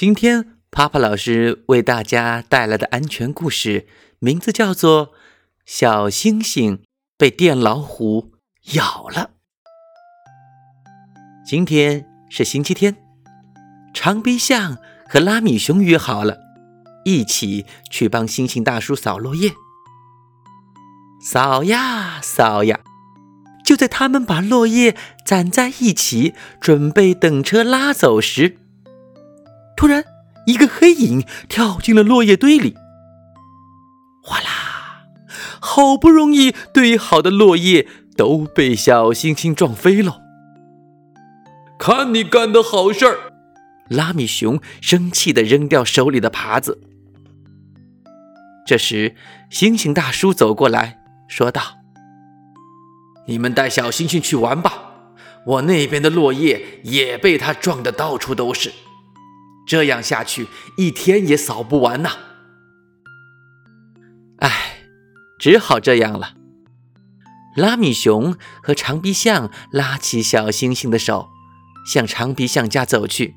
今天，帕帕老师为大家带来的安全故事，名字叫做《小星星被电老虎咬了》。今天是星期天，长鼻象和拉米熊约好了，一起去帮猩猩大叔扫落叶。扫呀扫呀，就在他们把落叶攒在一起，准备等车拉走时，突然，一个黑影跳进了落叶堆里。哗啦！好不容易堆好的落叶都被小星星撞飞了。看你干的好事儿！拉米熊生气的扔掉手里的耙子。这时，猩猩大叔走过来说道：“你们带小星星去玩吧，我那边的落叶也被他撞得到处都是。”这样下去，一天也扫不完呐！唉，只好这样了。拉米熊和长鼻象拉起小星星的手，向长鼻象家走去。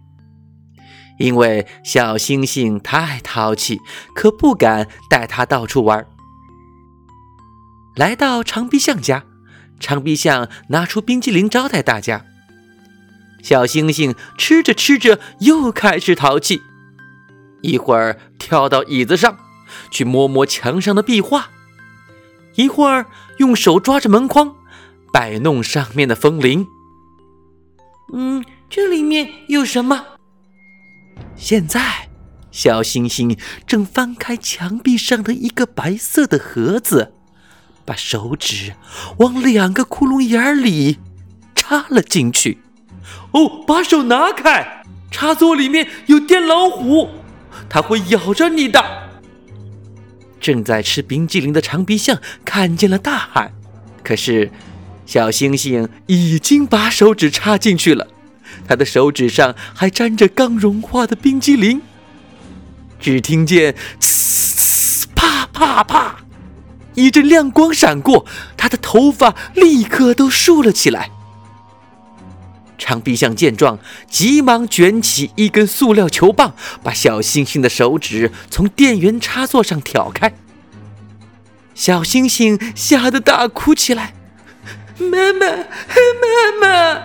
因为小星星太淘气，可不敢带它到处玩。来到长鼻象家，长鼻象拿出冰激凌招待大家。小星星吃着吃着，又开始淘气，一会儿跳到椅子上去摸摸墙上的壁画，一会儿用手抓着门框摆弄上面的风铃。嗯，这里面有什么？现在，小星星正翻开墙壁上的一个白色的盒子，把手指往两个窟窿眼里插了进去。哦，把手拿开！插座里面有电老虎，它会咬着你的。正在吃冰激凌的长鼻象看见了，大喊：“可是，小星星已经把手指插进去了，他的手指上还沾着刚融化的冰激凌。”只听见“呲呲啪啪啪”，一阵亮光闪过，他的头发立刻都竖了起来。长鼻象见状，急忙卷起一根塑料球棒，把小星星的手指从电源插座上挑开。小星星吓得大哭起来：“妈妈，妈妈！”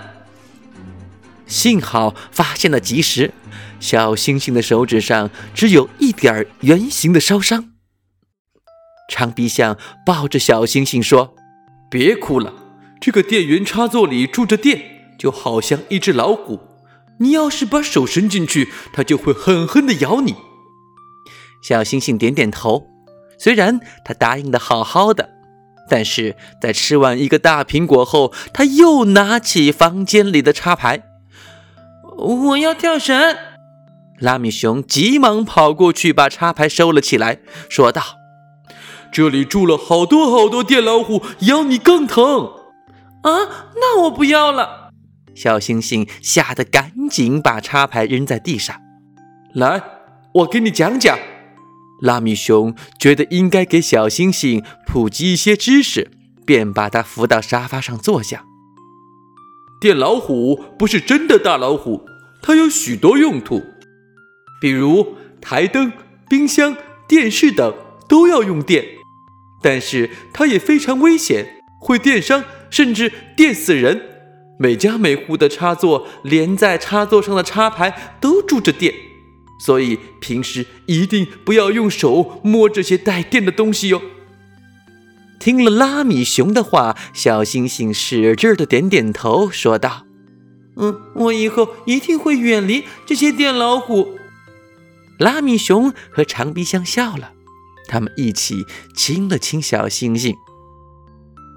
幸好发现的及时，小星星的手指上只有一点圆形的烧伤。长鼻象抱着小星星说：“别哭了，这个电源插座里住着电。”就好像一只老虎，你要是把手伸进去，它就会狠狠地咬你。小星星点点头，虽然他答应的好好的，但是在吃完一个大苹果后，他又拿起房间里的插排。我要跳绳。拉米熊急忙跑过去，把插排收了起来，说道：“这里住了好多好多电老虎，咬你更疼。”啊，那我不要了。小星星吓得赶紧把插排扔在地上。来，我给你讲讲。拉米熊觉得应该给小星星普及一些知识，便把他扶到沙发上坐下。电老虎不是真的大老虎，它有许多用途，比如台灯、冰箱、电视等都要用电。但是它也非常危险，会电伤，甚至电死人。每家每户的插座连在插座上的插排都住着电，所以平时一定不要用手摸这些带电的东西哟。听了拉米熊的话，小星星使劲的点点头，说道：“嗯，我以后一定会远离这些电老虎。”拉米熊和长鼻象笑了，他们一起亲了亲小星星。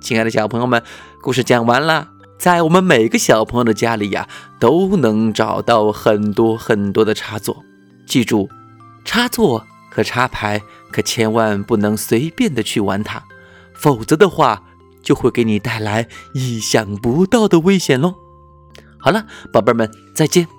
亲爱的小朋友们，故事讲完了。在我们每个小朋友的家里呀，都能找到很多很多的插座。记住，插座和插排可千万不能随便的去玩它，否则的话就会给你带来意想不到的危险喽。好了，宝贝们，再见。